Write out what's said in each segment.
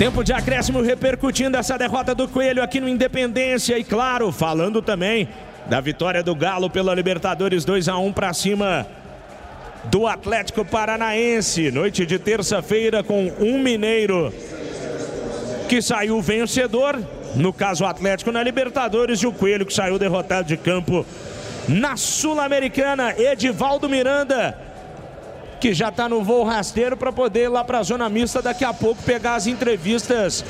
Tempo de acréscimo repercutindo essa derrota do Coelho aqui no Independência e claro, falando também da vitória do Galo pela Libertadores 2 a 1 para cima do Atlético Paranaense. Noite de terça-feira com um mineiro que saiu vencedor, no caso o Atlético na Libertadores e o Coelho que saiu derrotado de campo na Sul-Americana. Edivaldo Miranda que já está no voo rasteiro para poder ir lá para a zona mista daqui a pouco pegar as entrevistas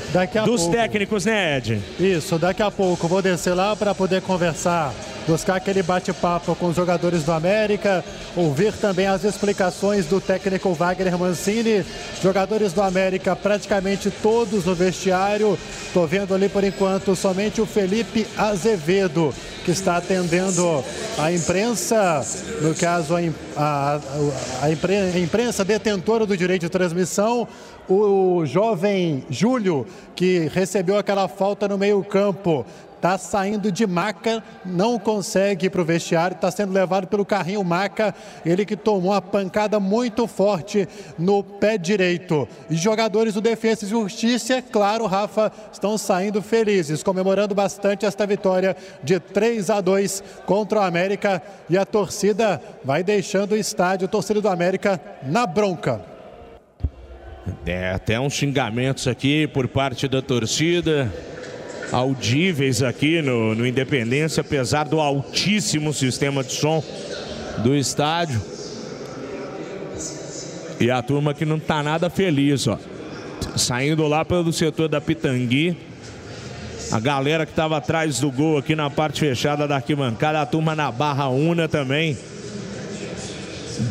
dos pouco. técnicos, né, Ed? Isso, daqui a pouco vou descer lá para poder conversar buscar aquele bate-papo com os jogadores do América, ouvir também as explicações do técnico Wagner Mancini. Jogadores do América praticamente todos no vestiário. Estou vendo ali por enquanto somente o Felipe Azevedo que está atendendo a imprensa, no caso a, a, a, imprensa detentora do direito de transmissão, o jovem Júlio, que recebeu aquela falta no meio-campo, está saindo de maca, não consegue ir para o vestiário, está sendo levado pelo carrinho maca, ele que tomou uma pancada muito forte no pé direito. E jogadores do Defesa e Justiça, claro, Rafa, estão saindo felizes, comemorando bastante esta vitória de 3 a 2 contra o América e a torcida vai deixando o estádio, a torcida do América na bronca. É, até uns xingamentos aqui por parte da torcida audíveis aqui no, no Independência, apesar do altíssimo sistema de som do estádio. E a turma que não tá nada feliz, ó. Saindo lá pelo setor da Pitangui. A galera que estava atrás do gol aqui na parte fechada da arquibancada, a turma na Barra Una também.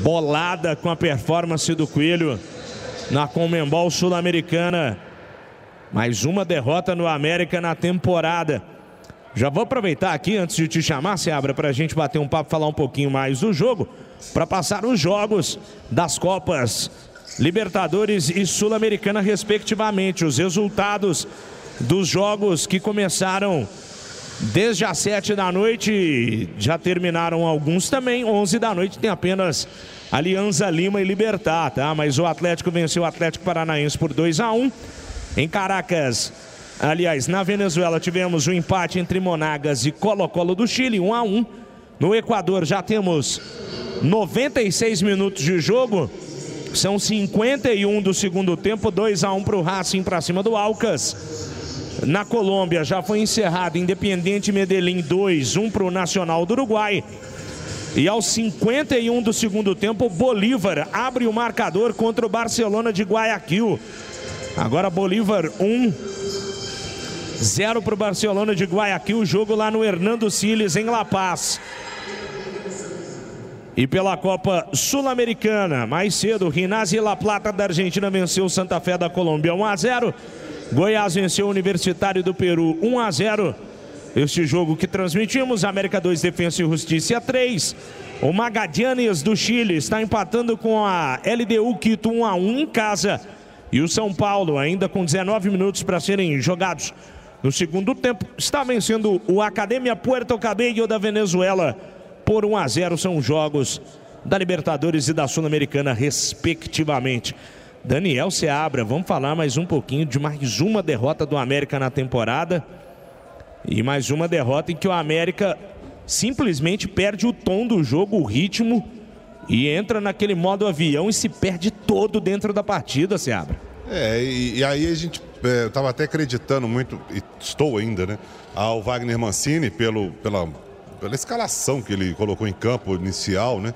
Bolada com a performance do Coelho na Comembol Sul-Americana mais uma derrota no América na temporada. Já vou aproveitar aqui, antes de te chamar, Seabra, para a gente bater um papo, falar um pouquinho mais do jogo, para passar os jogos das Copas Libertadores e Sul-Americana, respectivamente. Os resultados dos jogos que começaram desde as 7 da noite, já terminaram alguns também. 11 da noite tem apenas Alianza Lima e Libertar, tá? Mas o Atlético venceu o Atlético Paranaense por 2 a 1 em Caracas, aliás, na Venezuela tivemos o um empate entre Monagas e Colo-Colo do Chile, 1 a 1. No Equador já temos 96 minutos de jogo. São 51 do segundo tempo, 2 a 1 para o Racing para cima do Alcas. Na Colômbia já foi encerrado Independiente Medellín 2, 1 para o Nacional do Uruguai. E aos 51 do segundo tempo, Bolívar abre o marcador contra o Barcelona de Guayaquil. Agora Bolívar 1. Um, 0 para o Barcelona de Guayaquil. Jogo lá no Hernando Siles, em La Paz. E pela Copa Sul-Americana, mais cedo, Rinazzi La Plata da Argentina venceu Santa Fé da Colômbia 1 a 0. Goiás venceu o Universitário do Peru 1 a 0. Este jogo que transmitimos, América 2 Defensa e Justiça 3. O Magadianes do Chile está empatando com a LDU Quito 1 a 1 em casa. E o São Paulo, ainda com 19 minutos para serem jogados no segundo tempo, está vencendo o Academia Puerto Cabello da Venezuela por 1 a 0. São jogos da Libertadores e da Sul-Americana, respectivamente. Daniel Seabra, vamos falar mais um pouquinho de mais uma derrota do América na temporada. E mais uma derrota em que o América simplesmente perde o tom do jogo, o ritmo e entra naquele modo avião e se perde todo dentro da partida, se abre. É, e, e aí a gente, é, eu estava até acreditando muito, e estou ainda, né, ao Wagner Mancini pelo, pela, pela escalação que ele colocou em campo inicial, né,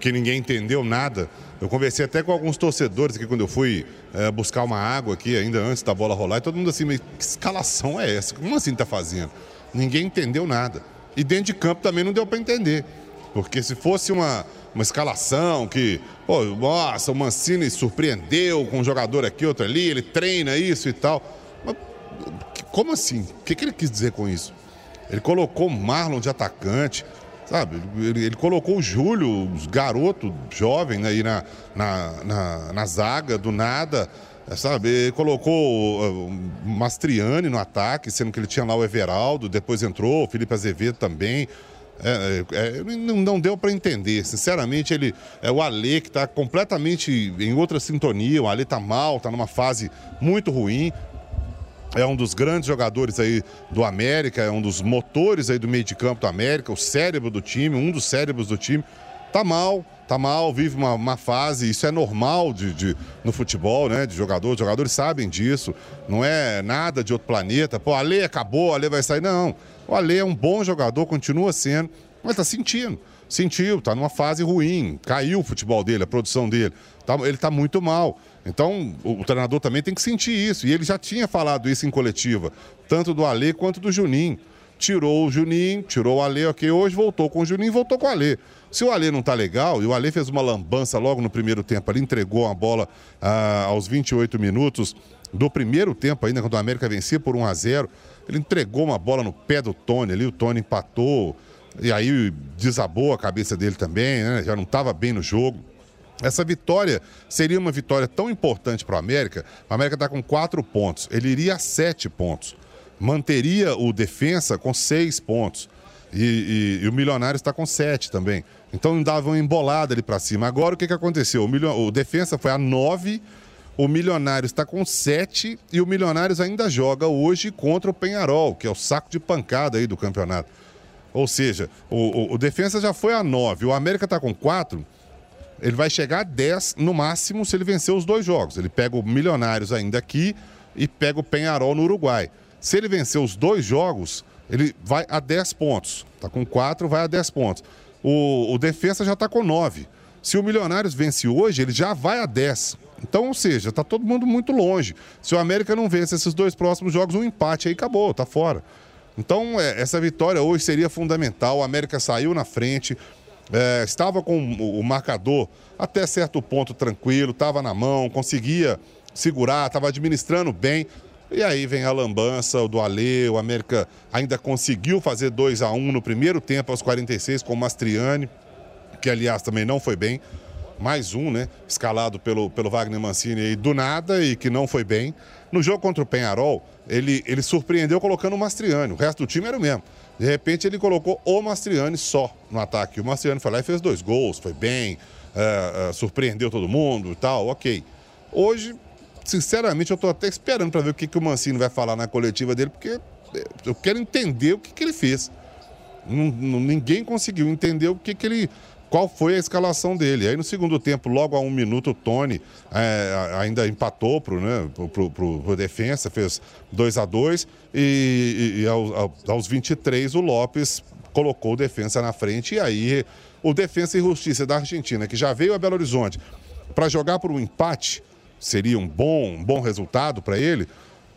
que ninguém entendeu nada. Eu conversei até com alguns torcedores aqui quando eu fui é, buscar uma água aqui, ainda antes da bola rolar, e todo mundo assim, mas que escalação é essa? Como assim está fazendo? Ninguém entendeu nada. E dentro de campo também não deu para entender. Porque se fosse uma, uma escalação que, pô, nossa, o Mancini surpreendeu com um jogador aqui, outro ali, ele treina isso e tal. Mas, como assim? O que, que ele quis dizer com isso? Ele colocou Marlon de atacante, sabe? Ele, ele colocou o Júlio, garoto jovem, aí na, na, na, na zaga, do nada, sabe? Ele colocou uh, Mastriani no ataque, sendo que ele tinha lá o Everaldo, depois entrou o Felipe Azevedo também. É, é, é não, não, deu para entender. Sinceramente, ele é o Ale que está completamente em outra sintonia. O Ale está mal, está numa fase muito ruim. É um dos grandes jogadores aí do América, é um dos motores aí do meio de campo do América, o cérebro do time, um dos cérebros do time. Tá mal, tá mal, vive uma, uma fase, isso é normal de, de, no futebol, né? De jogadores, os jogadores sabem disso, não é nada de outro planeta. Pô, Ale acabou, Ale vai sair. Não, o Ale é um bom jogador, continua sendo, mas tá sentindo. Sentiu, tá numa fase ruim, caiu o futebol dele, a produção dele. Tá, ele tá muito mal. Então, o, o, treinador também tem que sentir isso. E ele já tinha falado isso em coletiva, tanto do Alê quanto do Juninho. Tirou o Juninho, tirou o Alê, ok, hoje voltou com o Juninho voltou com o Alê. Se o Alê não tá legal, e o Alê fez uma lambança logo no primeiro tempo ali, entregou a bola ah, aos 28 minutos do primeiro tempo ainda, quando o América vencia por 1 a 0 ele entregou uma bola no pé do Tony ali, o Tony empatou, e aí desabou a cabeça dele também, né? Já não estava bem no jogo. Essa vitória seria uma vitória tão importante para o América. O América está com quatro pontos. Ele iria a sete pontos. Manteria o defensa com seis pontos. E, e, e o Milionário está com sete também. Então dava uma embolada ali para cima. Agora o que, que aconteceu? O, milio... o defensa foi a nove. O Milionário está com sete e o Milionários ainda joga hoje contra o Penharol, que é o saco de pancada aí do campeonato. Ou seja, o, o, o defensa já foi a nove. O América está com quatro ele vai chegar a 10 no máximo se ele vencer os dois jogos. Ele pega o Milionários ainda aqui e pega o Penharol no Uruguai. Se ele vencer os dois jogos, ele vai a 10 pontos. Tá com 4, vai a 10 pontos. O, o Defensa já está com 9. Se o Milionários vence hoje, ele já vai a 10. Então, ou seja, está todo mundo muito longe. Se o América não vence esses dois próximos jogos, um empate aí acabou, tá fora. Então, é, essa vitória hoje seria fundamental. O América saiu na frente é, estava com o marcador até certo ponto tranquilo, estava na mão, conseguia segurar, estava administrando bem. E aí vem a lambança do Ale, o América ainda conseguiu fazer 2 a 1 um no primeiro tempo, aos 46, com o Mastriani, que aliás também não foi bem. Mais um, né? Escalado pelo, pelo Wagner Mancini aí do nada e que não foi bem. No jogo contra o Penharol, ele, ele surpreendeu colocando o Mastriani. O resto do time era o mesmo. De repente ele colocou o Mastriani só no ataque. O Mastriani foi lá e fez dois gols, foi bem, é, é, surpreendeu todo mundo e tal, ok. Hoje, sinceramente, eu estou até esperando para ver o que, que o Mancini vai falar na coletiva dele, porque eu quero entender o que, que ele fez. ninguém conseguiu entender o que, que ele qual foi a escalação dele. Aí no segundo tempo, logo a um minuto, o Tony é, ainda empatou pro, né, pro, defensa, fez 2 a 2 e, e aos, aos 23 o Lopes colocou o defensa na frente e aí o Defensa e Justiça da Argentina, que já veio a Belo Horizonte para jogar por um empate, seria um bom, um bom resultado para ele.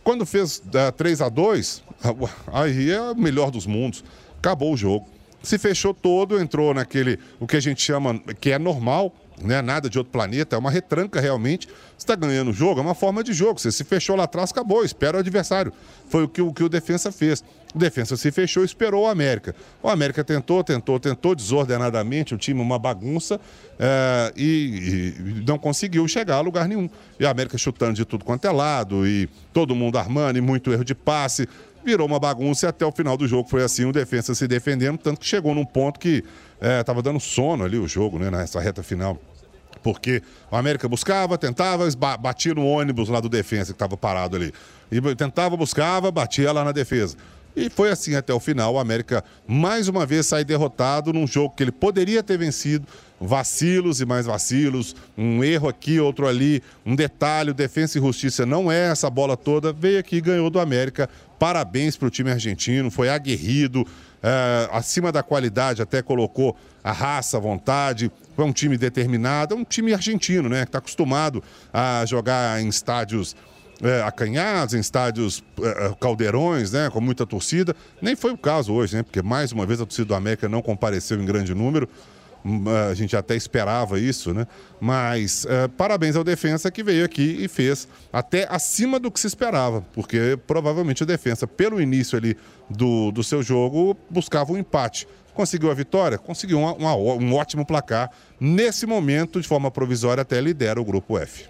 Quando fez uh, 3 a 2 aí é o melhor dos mundos. Acabou o jogo se fechou todo, entrou naquele, o que a gente chama, que é normal, né? nada de outro planeta, é uma retranca realmente. Você está ganhando o jogo, é uma forma de jogo. Você se fechou lá atrás, acabou, espera o adversário. Foi o que o, que o defensa fez. O defensa se fechou esperou o América. O América tentou, tentou, tentou desordenadamente, o time uma bagunça é, e, e, não conseguiu chegar a lugar nenhum. E a América chutando de tudo quanto é lado, e todo mundo armando, e muito erro de passe virou uma bagunça e até o final do jogo foi assim, o defensa se defendendo, tanto que chegou num ponto que estava é, dando sono ali o jogo, né, nessa reta final. Porque o América buscava, tentava, batia no ônibus lá do defensa que estava parado ali. E tentava, buscava, batia lá na defesa. E foi assim até o final. O América mais uma vez sai derrotado num jogo que ele poderia ter vencido. Vacilos e mais vacilos, um erro aqui, outro ali, um detalhe. O Defensa e Justiça não é essa bola toda. Veio aqui e ganhou do América. Parabéns para o time argentino, foi aguerrido, é, acima da qualidade, até colocou a raça, a vontade. Foi um time determinado, é um time argentino, né? Que está acostumado a jogar em estádios é, acanhados, em estádios é, caldeirões, né, com muita torcida. Nem foi o caso hoje, né, porque mais uma vez a torcida do América não compareceu em grande número. Hum, a gente até esperava isso, né? Mas é, parabéns ao defensa que veio aqui e fez até acima do que se esperava, porque provavelmente o defensa, pelo início ali do, do seu jogo, buscava um empate. Conseguiu a vitória? Conseguiu uma, uma, um ótimo placar. Nesse momento, de forma provisória, até lidera o grupo F.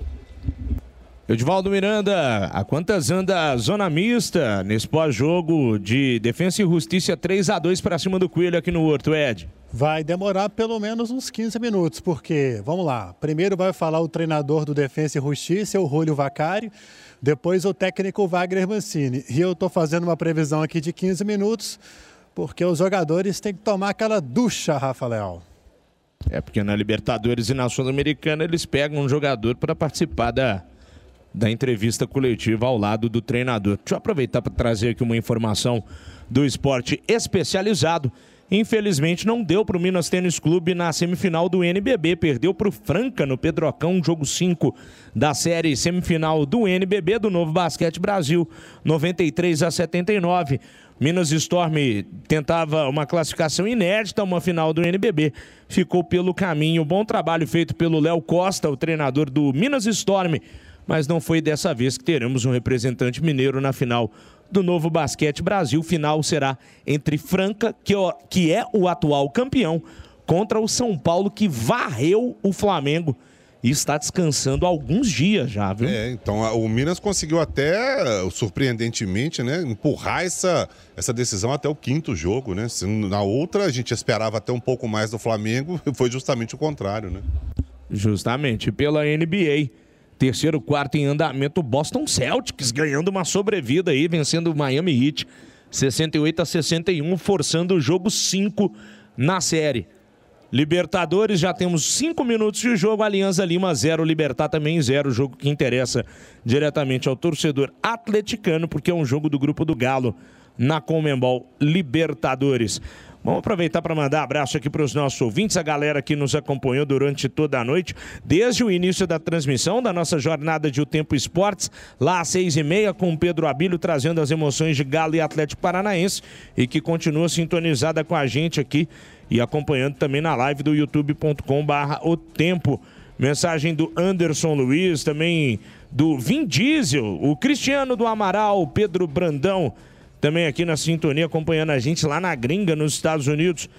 Edivaldo Miranda, a quantas anda a zona mista nesse pós-jogo de Defensa e Justiça 3 a 2 para cima do Coelho aqui no Horto, Ed? Vai demorar pelo menos uns 15 minutos, porque, vamos lá, primeiro vai falar o treinador do Defensa e Justiça, o Rúlio Vacari, depois o técnico Wagner Mancini. E eu estou fazendo uma previsão aqui de 15 minutos, porque os jogadores têm que tomar aquela ducha, Rafael. É porque na Libertadores e na Sul-Americana eles pegam um jogador para participar da da entrevista coletiva ao lado do treinador. Deixa eu aproveitar para trazer aqui uma informação do esporte especializado. Infelizmente não deu para o Minas Tênis Clube na semifinal do NBB, perdeu para o Franca no Pedrocão, jogo 5 da série semifinal do NBB do Novo Basquete Brasil, 93 a 79. Minas Storm tentava uma classificação inédita, uma final do NBB, ficou pelo caminho. Bom trabalho feito pelo Léo Costa, o treinador do Minas Storm mas não foi dessa vez que teremos um representante mineiro na final do Novo Basquete Brasil. Final será entre Franca, que é o atual campeão, contra o São Paulo, que varreu o Flamengo e está descansando alguns dias já, viu? É, então o Minas conseguiu até, surpreendentemente, né, empurrar essa, essa decisão até o quinto jogo, né? Na outra a gente esperava até um pouco mais do Flamengo, foi justamente o contrário, né? Justamente, pela NBA. Terceiro quarto em andamento, Boston Celtics ganhando uma sobrevida aí, vencendo o Miami Heat 68 a 61, forçando o jogo 5 na série. Libertadores, já temos 5 minutos de jogo, Aliança Lima 0, Libertar também 0, jogo que interessa diretamente ao torcedor atleticano, porque é um jogo do grupo do Galo na Comembol Libertadores. Vamos aproveitar para mandar abraço aqui para os nossos ouvintes, a galera que nos acompanhou durante toda a noite, desde o início da transmissão da nossa jornada de O Tempo Esportes, lá às seis e meia, com o Pedro Abílio trazendo as emoções de Galo e Atlético Paranaense, e que continua sintonizada com a gente aqui e acompanhando também na live do youtube.com barra O Tempo. Mensagem do Anderson Luiz, também do Vin Diesel, o Cristiano do Amaral, Pedro Brandão, também aqui na sintonia, acompanhando a gente lá na gringa, nos Estados Unidos.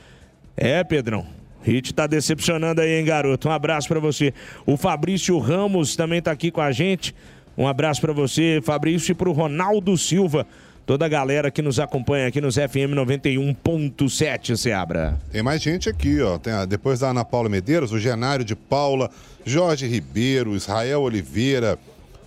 É, Pedrão. Hit tá decepcionando aí, hein, garoto? Um abraço para você. O Fabrício Ramos também tá aqui com a gente. Um abraço para você, Fabrício, e pro Ronaldo Silva. Toda a galera que nos acompanha aqui nos FM 91.7, Seabra. Tem mais gente aqui, ó. Tem, depois da Ana Paula Medeiros, o Genário de Paula, Jorge Ribeiro, Israel Oliveira,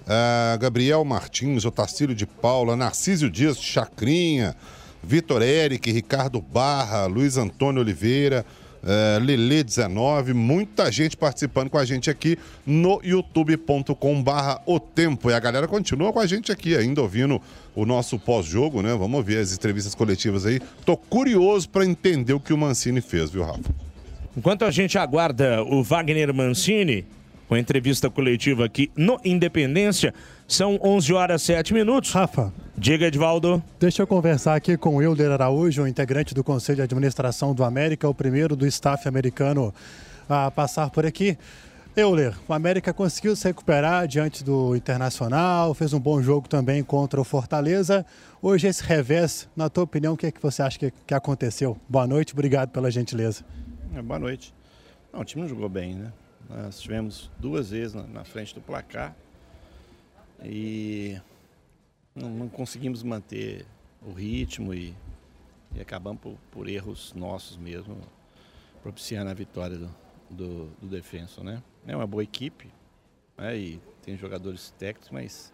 Uh, Gabriel Martins, Otacílio de Paula, Narcísio Dias Chacrinha, Vitor Eric, Ricardo Barra, Luiz Antônio Oliveira, uh, Lele 19, muita gente participando com a gente aqui no youtube.com barra o tempo. E a galera continua com a gente aqui, ainda ouvindo o nosso pós-jogo, né? Vamos ver as entrevistas coletivas aí. Tô curioso para entender o que o Mancini fez, viu, Rafa? Enquanto a gente aguarda o Wagner Mancini, com a entrevista coletiva aqui no Independência. São 11 horas 7 minutos. Rafa. Diga, Edvaldo. Deixa eu conversar aqui com o Hilder Araújo, integrante do Conselho de Administração do América, o primeiro do staff americano a passar por aqui. Euler, o América conseguiu se recuperar diante do Internacional, fez um bom jogo também contra o Fortaleza. Hoje esse revés, na tua opinião, o que, é que você acha que, que aconteceu? Boa noite, obrigado pela gentileza. É, boa noite. Não, o time não jogou bem, né? Nós tivemos duas vezes na, na frente do placar e não, não, conseguimos manter o ritmo e, e acabamos por, por, erros nossos mesmo, propiciando a vitória do, do, do defenso. Né? É uma boa equipe né? e tem jogadores técnicos, mas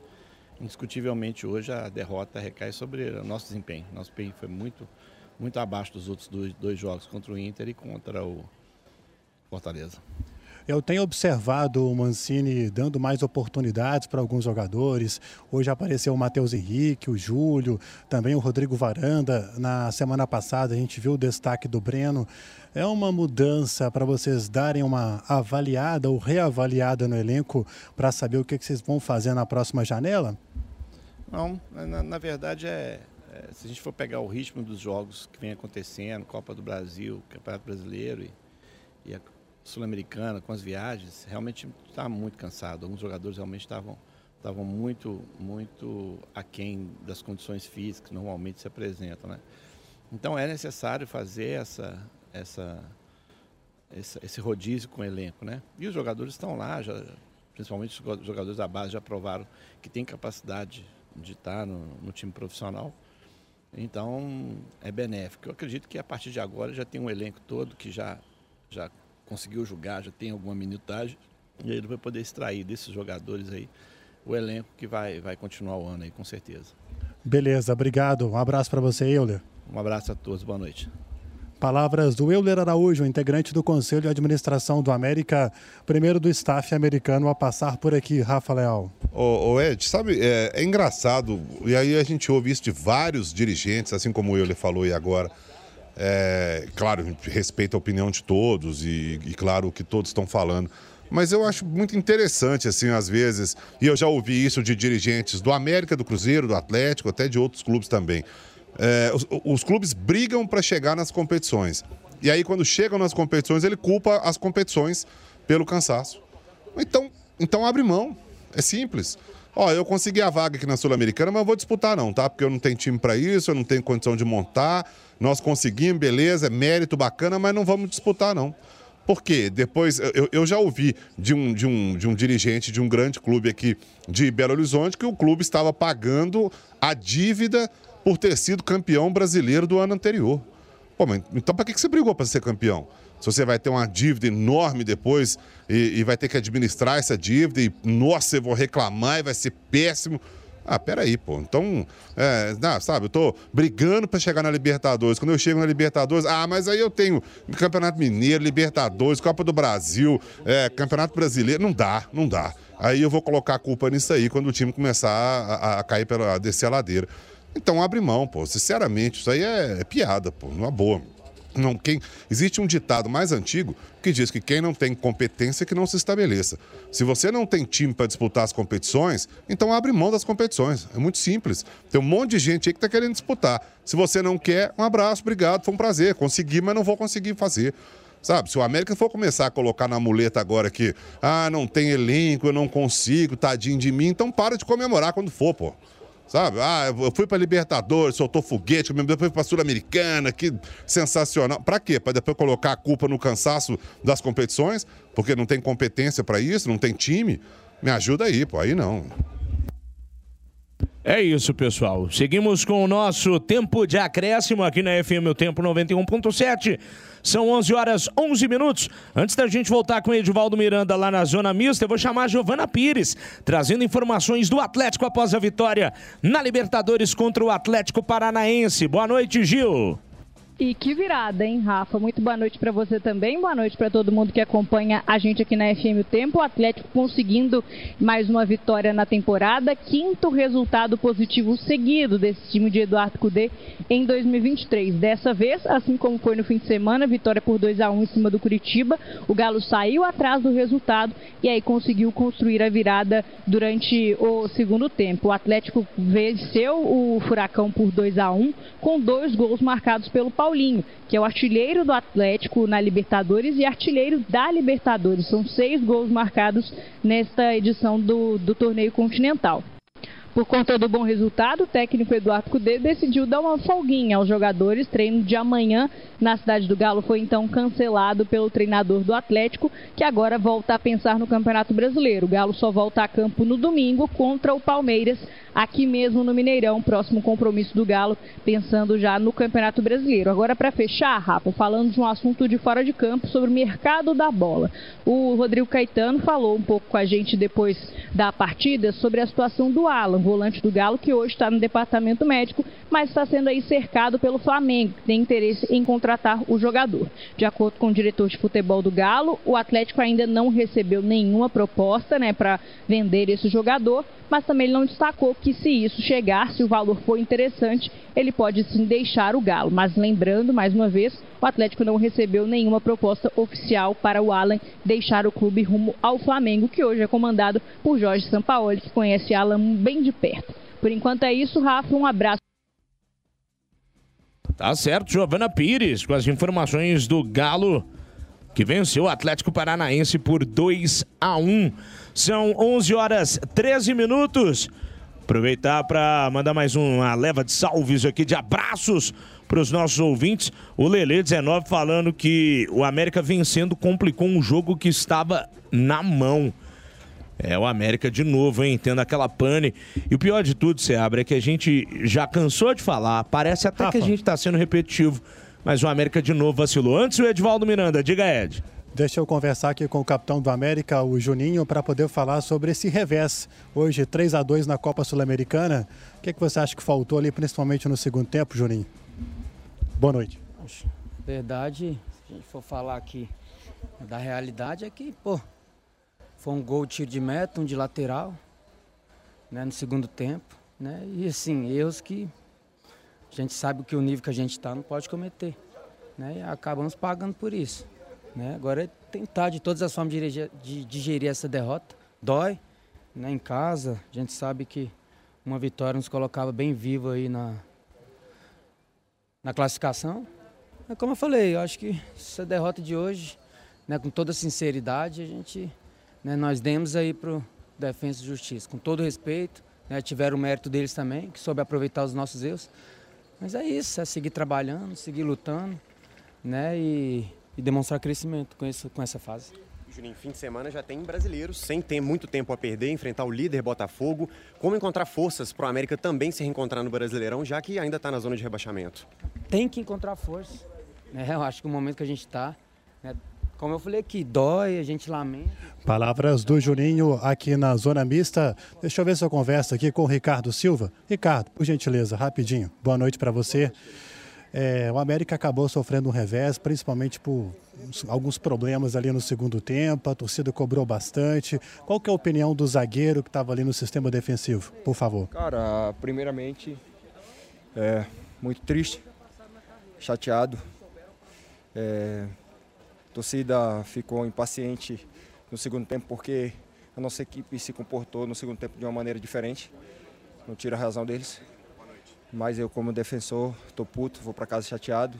indiscutivelmente hoje a derrota recai sobre o nosso desempenho. Nosso desempenho foi muito, muito abaixo dos outros dois, dois jogos contra o Inter e contra o Fortaleza. Eu tenho observado o Mancini dando mais oportunidades para alguns jogadores. Hoje apareceu o Matheus Henrique, o Júlio, também o Rodrigo Varanda. Na semana passada a gente viu o destaque do Breno. É uma mudança para vocês darem uma avaliada ou reavaliada no elenco para saber o que, vocês vão fazer na próxima janela? Não, na, na verdade é, é, se a gente for pegar o ritmo dos jogos que vem acontecendo, Copa do Brasil, Campeonato Brasileiro e, e a Sul-Americana, com as viagens, realmente está muito cansado. Alguns jogadores realmente estavam estavam muito muito aquém das condições físicas que normalmente se apresentam, né? Então é necessário fazer essa essa esse, esse rodízio com o elenco, né? E os jogadores estão lá, já principalmente os jogadores da base já provaram que tem capacidade de estar no, no time profissional. Então é benéfico. Eu acredito que a partir de agora já tem um elenco todo que já, já conseguiu jogar, já tem alguma minutagem, e ele vai poder extrair desses jogadores aí o elenco que vai, vai continuar o ano aí, com certeza. Beleza, obrigado. Um abraço para você, Euler. Um abraço a todos, boa noite. Palavras do Euler Araújo, integrante do Conselho de Administração do América, primeiro do staff americano a passar por aqui, Rafa Leal. Ô, ô Ed, sabe, é, é, engraçado, e aí a gente ouve isso de vários dirigentes, assim como o Euler falou e agora. É, claro, respeita a opinião de todos e, e claro, o que todos estão falando. Mas eu acho muito interessante, assim, às vezes, e eu já ouvi isso de dirigentes do América, do Cruzeiro, do Atlético, até de outros clubes também é, os, os, clubes brigam para chegar nas competições. E aí, quando chegam nas competições, ele culpa as competições pelo cansaço. Então, então abre mão. É simples. Ó, eu consegui a vaga aqui na Sul-Americana, mas eu vou disputar não, tá? Porque eu não tenho time para isso, eu não tenho condição de montar. Nós conseguimos, beleza, mérito bacana, mas não vamos disputar não. Por quê? Depois, eu, eu já ouvi de um, de, um, de um dirigente de um grande clube aqui de Belo Horizonte que o clube estava pagando a dívida por ter sido campeão brasileiro do ano anterior. Pô, mas então para que você brigou para ser campeão? Se você vai ter uma dívida enorme depois e, e, vai ter que administrar essa dívida e, nossa, eu vou reclamar e vai ser péssimo. Ah, peraí, pô. Então, é, não, sabe, eu tô brigando para chegar na Libertadores. Quando eu chego na Libertadores, ah, mas aí eu tenho Campeonato Mineiro, Libertadores, Copa do Brasil, é, Campeonato Brasileiro. Não dá, não dá. Aí eu vou colocar a culpa nisso aí quando o time começar a, a, a cair pela a descer a ladeira. Então abre mão, pô. Sinceramente, isso aí é, é piada, pô. Numa boa. Não, quem, existe um ditado mais antigo que diz que quem não tem competência que não se estabeleça. Se você não tem time para disputar as competições, então abre mão das competições. É muito simples. Tem um monte de gente aí que está querendo disputar. Se você não quer, um abraço, obrigado, foi um prazer. Consegui, mas não vou conseguir fazer. Sabe, se o América for começar a colocar na muleta agora que, ah, não tem elenco, eu não consigo, tadinho de mim, então para de comemorar quando for, pô. Sabe? Ah, eu fui para Libertadores, soltou foguete, depois fui para Sul-Americana, que sensacional. Para quê? Para depois colocar a culpa no cansaço das competições? Porque não tem competência para isso, não tem time? Me ajuda aí, pô, aí não. É isso, pessoal. Seguimos com o nosso tempo de acréscimo aqui na FM, o tempo 91.7. São 11 horas 11 minutos. Antes da gente voltar com o Edivaldo Miranda lá na Zona Mista, eu vou chamar a Giovana Pires, trazendo informações do Atlético após a vitória na Libertadores contra o Atlético Paranaense. Boa noite, Gil. E que virada, hein, Rafa? Muito boa noite para você também. Boa noite para todo mundo que acompanha a gente aqui na FM O Tempo. O Atlético conseguindo mais uma vitória na temporada, quinto resultado positivo seguido desse time de Eduardo Cudê em 2023. Dessa vez, assim como foi no fim de semana, vitória por 2 a 1 em cima do Curitiba. O Galo saiu atrás do resultado e aí conseguiu construir a virada durante o segundo tempo. O Atlético venceu o Furacão por 2 a 1 com dois gols marcados pelo Paulo Paulinho, que é o artilheiro do Atlético na Libertadores e artilheiro da Libertadores. São seis gols marcados nesta edição do, do torneio continental. Por conta do bom resultado, o técnico Eduardo Cudê decidiu dar uma folguinha aos jogadores. Treino de amanhã na cidade do Galo foi então cancelado pelo treinador do Atlético, que agora volta a pensar no Campeonato Brasileiro. O Galo só volta a campo no domingo contra o Palmeiras, aqui mesmo no Mineirão, próximo compromisso do Galo, pensando já no Campeonato Brasileiro. Agora, para fechar, Rafa, falando de um assunto de fora de campo sobre o mercado da bola. O Rodrigo Caetano falou um pouco com a gente depois da partida sobre a situação do Alan volante do Galo, que hoje está no departamento médico, mas está sendo aí cercado pelo Flamengo, que tem interesse em contratar o jogador. De acordo com o diretor de futebol do Galo, o Atlético ainda não recebeu nenhuma proposta né, para vender esse jogador, mas também ele não destacou que se isso chegar, se o valor for interessante, ele pode sim deixar o Galo. Mas lembrando, mais uma vez, o Atlético não recebeu nenhuma proposta oficial para o Alan deixar o clube rumo ao Flamengo, que hoje é comandado por Jorge Sampaoli, que conhece Alan bem de perto. Por enquanto é isso, Rafa, um abraço. Tá certo, Giovana Pires, com as informações do Galo, que venceu o Atlético Paranaense por 2 a 1. São 11 horas 13 minutos. Aproveitar para mandar mais uma leva de salves aqui, de abraços para os nossos ouvintes. O Lele 19 falando que o América vencendo complicou um jogo que estava na mão. É, o América de novo, hein? Tendo aquela pane. E o pior de tudo, Seabra, é que a gente já cansou de falar. Parece até Rafa. que a gente está sendo repetitivo. Mas o América de novo vacilou. Antes o Edvaldo Miranda, diga Ed. Deixa eu conversar aqui com o capitão do América, o Juninho, para poder falar sobre esse revés. Hoje, 3 a 2 na Copa Sul-Americana. O que, é que você acha que faltou ali, principalmente no segundo tempo, Juninho? Boa noite. Verdade, se a gente for falar aqui da realidade, é que, pô, foi um gol tiro de meta, um de lateral, né, no segundo tempo, né? E assim, erros que a gente sabe que o nível que a gente está não pode cometer, né? E acabamos pagando por isso, né? Agora é tentar de todas as formas de, de digerir essa derrota. Dói, né? Em casa, a gente sabe que uma vitória nos colocava bem vivo aí na na classificação. Mas como eu falei, eu acho que essa derrota de hoje, né, com toda sinceridade, a gente né, nós demos aí para o Defesa e Justiça, com todo respeito, né, tiveram o mérito deles também, que soube aproveitar os nossos erros. Mas é isso, é seguir trabalhando, seguir lutando né, e, e demonstrar crescimento com, isso, com essa fase. Juninho, fim de semana já tem brasileiros sem ter muito tempo a perder, enfrentar o líder Botafogo. Como encontrar forças para o América também se reencontrar no Brasileirão, já que ainda está na zona de rebaixamento? Tem que encontrar força. Né? Eu acho que o momento que a gente está, né, como eu falei aqui, dói, a gente lamenta. Palavras do Juninho aqui na Zona Mista. Deixa eu ver se eu converso aqui com o Ricardo Silva. Ricardo, por gentileza, rapidinho. Boa noite para você. É, o América acabou sofrendo um revés, principalmente por alguns problemas ali no segundo tempo. A torcida cobrou bastante. Qual que é a opinião do zagueiro que estava ali no sistema defensivo? Por favor. Cara, primeiramente, é muito triste, chateado. É, torcida ficou impaciente no segundo tempo porque a nossa equipe se comportou no segundo tempo de uma maneira diferente. Não tira a razão deles. Mas eu, como defensor, estou puto, vou para casa chateado.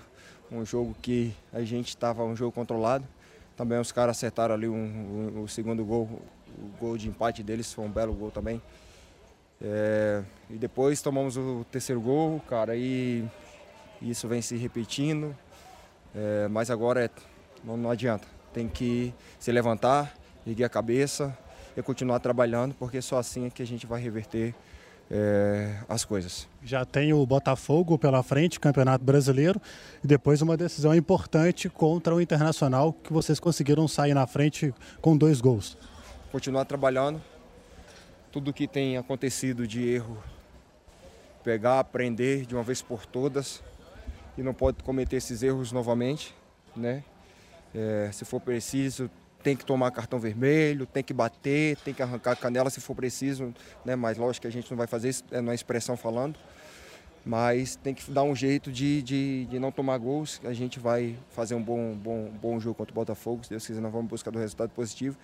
Um jogo que a gente estava um jogo controlado. Também os caras acertaram ali um, um, o segundo gol, o gol de empate deles, foi um belo gol também. É, e depois tomamos o terceiro gol, cara, e isso vem se repetindo. É, mas agora é não, não adianta. Tem que se levantar, erguer a cabeça e continuar trabalhando, porque só assim é que a gente vai reverter é, as coisas. Já tem o Botafogo pela frente, Campeonato Brasileiro, e depois uma decisão importante contra o Internacional, que vocês conseguiram sair na frente com dois gols. Continuar trabalhando, tudo que tem acontecido de erro, pegar, aprender de uma vez por todas, e não pode cometer esses erros novamente, né? É, se for preciso, tem que tomar cartão vermelho, tem que bater, tem que arrancar a canela se for preciso, né? Mas lógico que a gente não vai fazer isso, é uma expressão falando. Mas tem que dar um jeito de, de, de não tomar gols. A gente vai fazer um bom, bom, bom jogo contra o Botafogo. Se Deus quiser, nós vamos buscar o resultado positivo.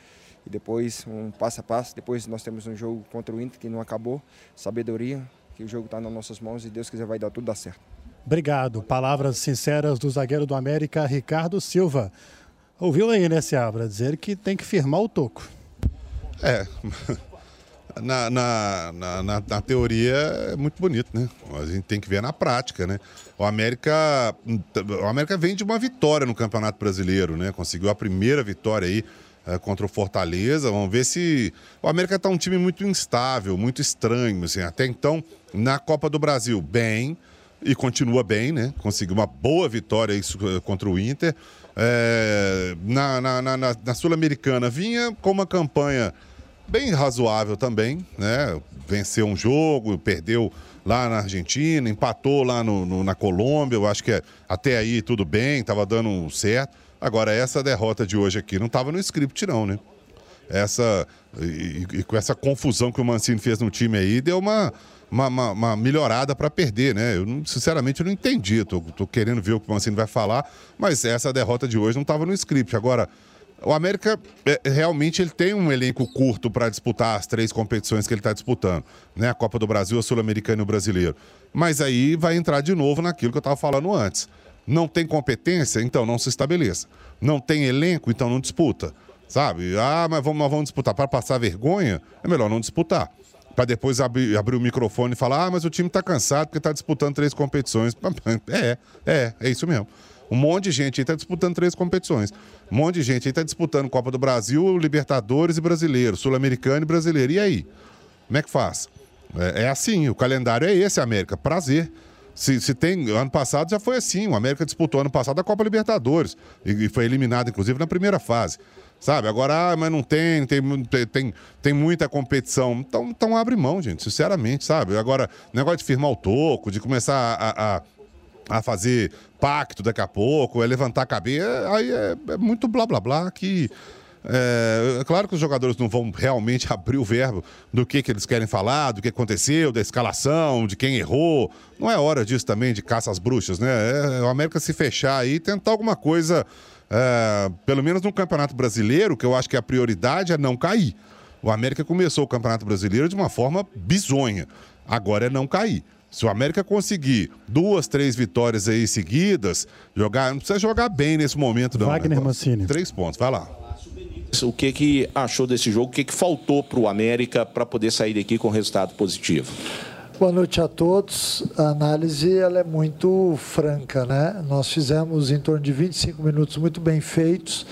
E depois, um passo a passo. Depois nós temos um jogo contra o Inter que não acabou. Sabedoria, que o jogo está nas nossas mãos e Deus quiser vai dar tudo dar certo. Obrigado. Palavras sinceras do zagueiro do América, Ricardo Silva. Ouviu aí, né, Seabra? Dizer que tem que firmar o toco. É. Na, na, na, na, teoria é muito bonito, né? A gente tem que ver na prática, né? O América, o América vem de uma vitória no Campeonato Brasileiro, né? Conseguiu a primeira vitória aí é, contra o Fortaleza. Vamos ver se. O América está um time muito instável, muito estranho. Assim. Até então, na Copa do Brasil, bem e continua bem, né? Conseguiu uma boa vitória isso eh, contra o Inter. É, na, na, na, na Sul-Americana vinha com uma campanha bem razoável também, né? Venceu um jogo, perdeu lá na Argentina, empatou lá no, no na Colômbia. Eu acho que até aí tudo bem, estava dando certo. Agora, essa derrota de hoje aqui não estava no script, não, né? Essa, e, e, com essa confusão que o Mancini fez no time aí, deu uma, uma, uma, uma melhorada para perder, né? Eu, sinceramente, eu não entendi. Estou querendo ver o que o Mancini vai falar, mas essa derrota de hoje não estava no script. Agora, o América é, realmente ele tem um elenco curto para disputar as três competições que ele está disputando, né? A Copa do Brasil, a Sul-Americana e o Brasileiro. Mas aí vai entrar de novo naquilo que eu estava falando antes. Não tem competência, então não se estabeleça. Não tem elenco, então não disputa. Sabe? Ah, mas vamos, vamos disputar para passar vergonha? É melhor não disputar para depois abrir, abrir o microfone e falar: ah, mas o time está cansado porque está disputando três competições. É, é, é isso mesmo. Um monte de gente aí está disputando três competições. Um monte de gente aí está disputando Copa do Brasil, Libertadores e Brasileiro, Sul-Americano e Brasileiro. E aí? Como é que faz? É, é assim, o calendário é esse, América. Prazer. Se, se, tem. Ano passado já foi assim. O América disputou ano passado a Copa Libertadores. E, e foi eliminado, inclusive, na primeira fase. Sabe? Agora, ah, mas não tem, tem, tem, tem muita competição. Então, então abre mão, gente, sinceramente, sabe? Agora, negócio de firmar o toco, de começar a, a, a fazer pacto daqui a pouco, é levantar a cabeça, aí é, é muito blá blá blá que. É, é, claro que os jogadores não vão realmente abrir o verbo do que, que eles querem falar, do que aconteceu, da escalação, de quem errou. Não é hora disso também de caça às bruxas, né? É o América se fechar aí e tentar alguma coisa é, pelo menos no Campeonato Brasileiro, que eu acho que a prioridade é não cair. O América começou o Campeonato Brasileiro de uma forma bizonha. Agora é não cair. Se o América conseguir duas, três vitórias aí seguidas, jogar, não precisa jogar bem nesse momento, não. Wagner né? Mancini. Três pontos, vai lá. O que, que achou desse jogo? O que, que faltou para o América para poder sair daqui com resultado positivo? Boa noite a todos. A análise ela é muito franca, né? Nós fizemos em torno de 25 minutos muito bem feitos.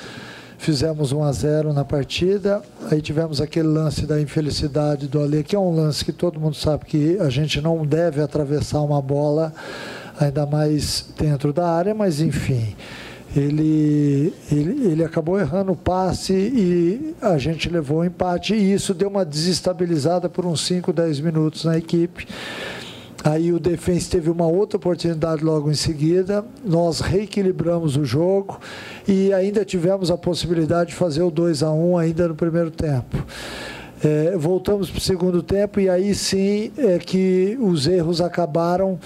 Fizemos 1 a 0 na partida. Aí tivemos aquele lance da infelicidade do Ale, que é um lance que todo mundo sabe que a gente não deve atravessar uma bola, ainda mais dentro da área, mas enfim ele, ele, ele acabou errando o passe e a gente levou o empate e isso deu uma desestabilizada por uns 5, 10 minutos na equipe. Aí o Defense teve uma outra oportunidade logo em seguida. Nós reequilibramos o jogo e ainda tivemos a possibilidade de fazer o 2 a 1 ainda no primeiro tempo. É, voltamos para o segundo tempo e aí sim é que os erros acabaram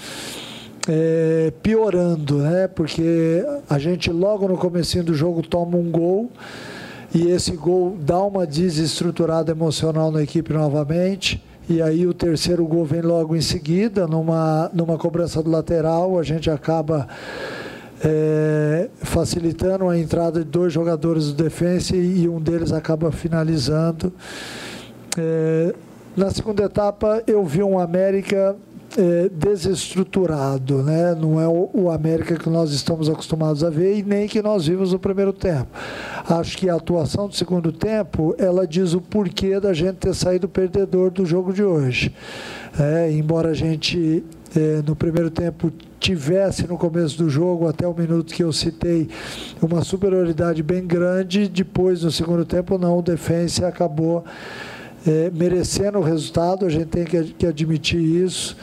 é, piorando, né? Porque a gente logo no começo do jogo toma um gol e esse gol dá uma desestruturada emocional na equipe novamente. E aí o terceiro gol vem logo em seguida, numa, numa cobrança do lateral, a gente acaba é, facilitando a entrada de dois jogadores do defensa e um deles acaba finalizando. É, na segunda etapa eu vi um América é, desestruturado, né? não é o, o, América que nós estamos acostumados a ver e nem que nós vimos no primeiro tempo. Acho que a atuação do segundo tempo ela diz o porquê da gente ter saído perdedor do jogo de hoje. É, embora a gente é, no primeiro tempo tivesse no começo do jogo, até o minuto que eu citei, uma superioridade bem grande, depois no segundo tempo não, o defensa acabou é, merecendo o resultado, a gente tem que, que admitir isso.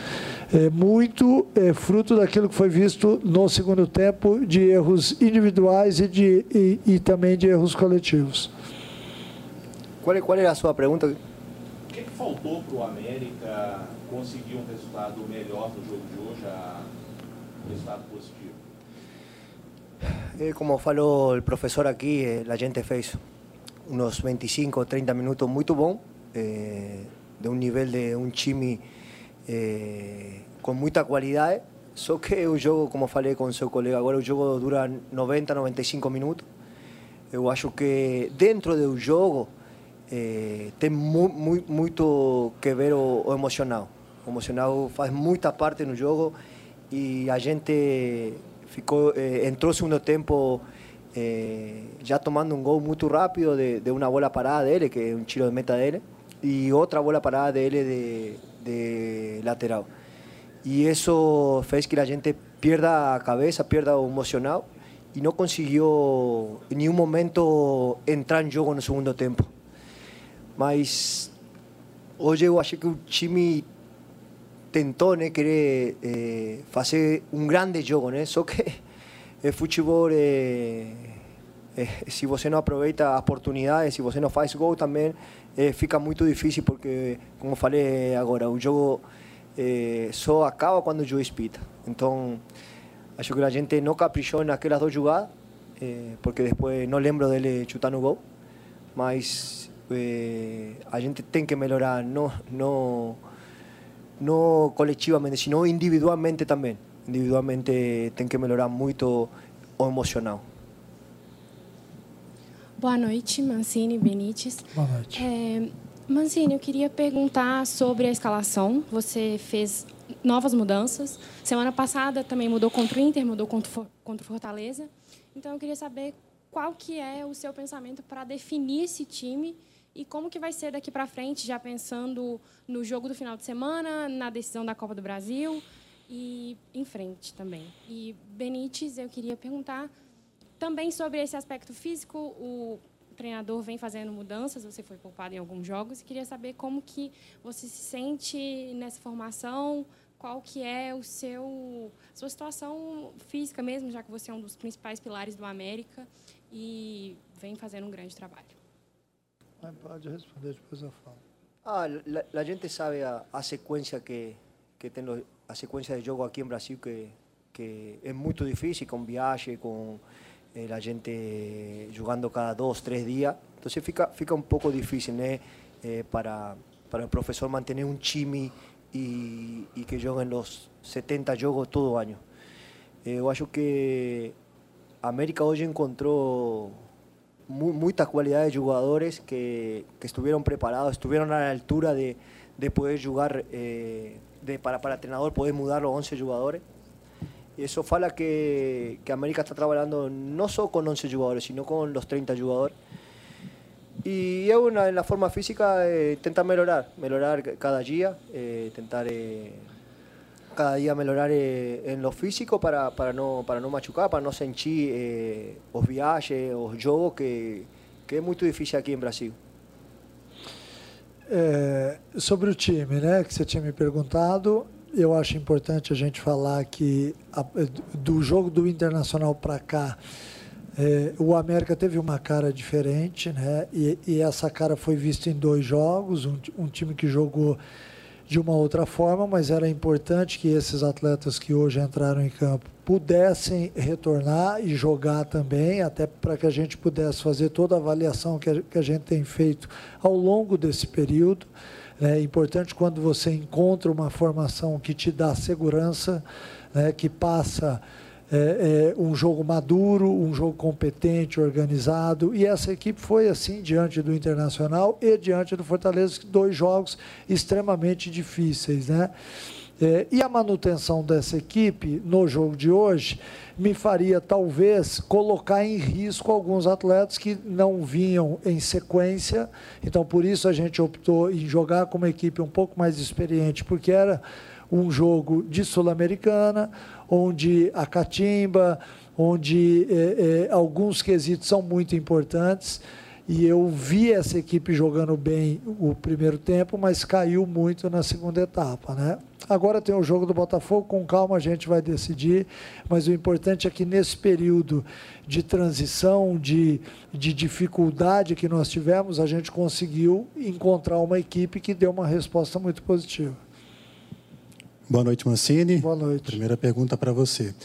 É, muito é, fruto daquilo que foi visto no segundo tempo de erros individuais e, de, e, e também de erros coletivos. Qual, é, qual é a sua pergunta? O que, que faltou para o América conseguir um resultado melhor no jogo de hoje, um resultado positivo? Eh, como falou o professor aqui, a gente fez uns 25, 30 minutos muito bom eh, de un nivel de un chimi eh, con mucha cualidad. Só que o jogo, como falei com seu colega agora, o jogo dura 90, 95 minutos. Eu acho que dentro do jogo eh, tem mu, mu, muito que ver o, o, emocional. O emocional faz muita parte no jogo e a gente ficou, eh, entrou segundo tempo eh, já tomando um gol muito rápido de, de uma bola parada dele, que é um tiro de meta dele y otra bola parada de L de, de lateral. Y eso fez que la gente pierda cabeza, pierda emocional y no consiguió en ningún momento entrar en juego en el segundo tiempo. Mas hoje eu achei que o time tentou querer eh, fazer um grande jogo, né? só que o futebol, eh, eh, se você não aproveita oportunidades, se você não faz gol também, eh, fica muito difícil porque, como falei agora, o jogo eh, só acaba quando o juiz pita. Então, acho que a gente não caprichou naquelas duas jogadas, porque depois não lembro dele chutar no gol, mas a gente tem que melhorar, não, não, não coletivamente, sino individualmente também. Individualmente tem que melhorar muito o emocional. Boa noite, Mancini Benítez. Boa noite. É, Mancini, eu queria perguntar sobre a escalação. Você fez novas mudanças. Semana passada também mudou contra o Inter, mudou contra, contra o Fortaleza. Então eu queria saber qual que é o seu pensamento para definir esse time e como que vai ser daqui para frente, já pensando no jogo do final de semana, na decisão da Copa do Brasil e em frente também. E Benítez, eu queria perguntar também sobre esse aspecto físico. O treinador vem fazendo mudanças, você foi poupado em alguns jogos e queria saber como que você se sente nessa formação, qual que é o seu sua situação física mesmo, já que você é um dos principais pilares do América e vem fazendo um grande trabalho. Pode responder, depois eu falo. Ah, la, la gente sabe a, a sequência que, que tem a sequência de jogo aqui em Brasil que, que é muito difícil, com viagem, com eh, la gente jugando cada dos, tres días. Entonces fica, fica un poco difícil ¿eh? Eh, para, para el profesor mantener un chimi y, y que jueguen los 70 juegos todo año. Yo acho que América hoy encontró mu muchas cualidades de jugadores que, que, estuvieron preparados, estuvieron a la altura de, de poder jugar, de, para, para el entrenador poder mudar los 11 jugadores. Y eso fala que, que América está trabajando no solo con 11 jugadores, sino con los 30 jugadores. Y es en la forma física eh, intentar mejorar, mejorar cada día, eh, intentar eh, cada día mejorar eh, en lo físico para, para, no, para no machucar, para no sentir eh, los viajes, los juegos que, que é muito difícil aqui em Brasil. Sobre o time, que você tinha me perguntado, eu acho importante a gente falar que a, do jogo do Internacional para cá, é, o América teve uma cara diferente, né? E, e, essa cara foi vista em dois jogos, um, um, time que jogou de uma outra forma, mas era importante que esses atletas que hoje entraram em campo pudessem retornar e jogar também, até para que a gente pudesse fazer toda a avaliação que a, que a gente tem feito ao longo desse período. É importante quando você encontra uma formação que te dá segurança, né, que passa é, é, um jogo maduro, um jogo competente, organizado. E essa equipe foi assim diante do Internacional e diante do Fortaleza, dois jogos extremamente difíceis. Né? É, e a manutenção dessa equipe no jogo de hoje me faria talvez colocar em risco alguns atletas que não vinham em sequência. Então, por isso a gente optou em jogar com uma equipe um pouco mais experiente, porque era um jogo de Sul-Americana, onde a catimba, onde é, é, alguns quesitos são muito importantes e eu vi essa equipe jogando bem o primeiro tempo, mas caiu muito na segunda etapa, né? Agora tem o jogo do Botafogo, com calma a gente vai decidir, mas o importante é que nesse período de transição, de, de dificuldade que nós tivemos, a gente conseguiu encontrar uma equipe que deu uma resposta muito positiva. Boa noite, Mancini. Boa noite. Primeira pergunta para você.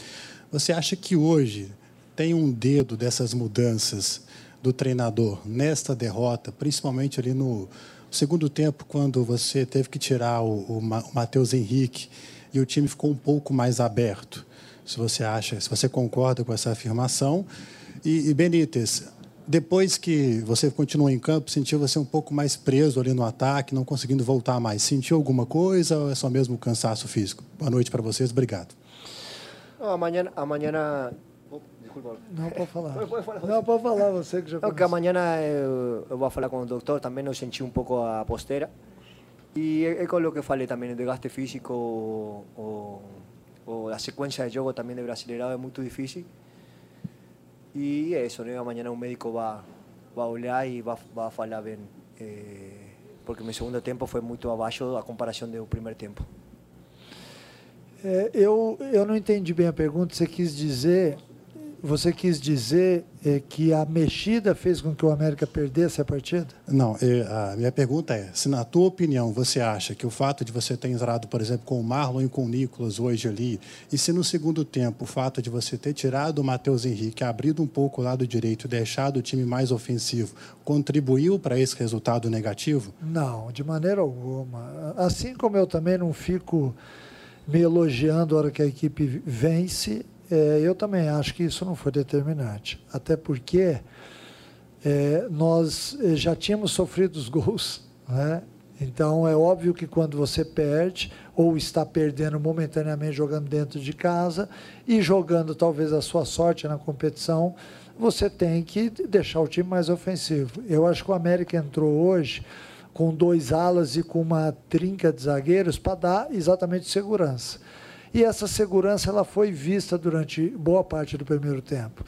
Você acha que hoje tem um dedo dessas mudanças do treinador nesta derrota, principalmente ali no segundo tempo, quando você teve que tirar o, o Matheus Henrique e o time ficou um pouco mais aberto. Se você acha, se você concorda com essa afirmação. E, e Benítez, depois que você continuou em campo, sentiu você um pouco mais preso ali no ataque, não conseguindo voltar mais? Sentiu alguma coisa ou é só mesmo cansaço físico? Boa noite para vocês, obrigado. Amanhã, amanhã desculpa. Não, pode falar. Não, pode falar, você que já Não, que amanhã eu, eu vou falar com o doutor, também eu senti um pouco a posteira. E é, é com o que falei também, o desgaste físico, ou, ou a sequência de jogo também de Brasileirão é muito difícil. E é isso, né? amanhã o médico vai, vai olhar e vai, vai falar bem. Eh, porque meu segundo tempo foi muito abaixo da comparação do primeiro tempo. É, eu, eu não entendi bem a pergunta. Você quis dizer você quis dizer é, que a mexida fez com que o América perdesse a partida? Não, é, a minha pergunta é: se na tua opinião você acha que o fato de você ter entrado, por exemplo, com o Marlon e com o Nicolas hoje ali, e se no segundo tempo o fato de você ter tirado o Matheus Henrique, abrido um pouco o lado direito, deixado o time mais ofensivo, contribuiu para esse resultado negativo? Não, de maneira alguma. Assim como eu também não fico me elogiando a hora que a equipe vence, é, eu também acho que isso não foi determinante. Até porque é, nós é, já tínhamos sofrido os gols, né? Então é óbvio que quando você perde ou está perdendo momentaneamente jogando dentro de casa e jogando talvez a sua sorte na competição, você tem que deixar o time mais ofensivo. Eu acho que o América entrou hoje com dois alas e com uma trinca de zagueiros para dar exatamente segurança. E essa segurança ela foi vista durante boa parte do primeiro tempo.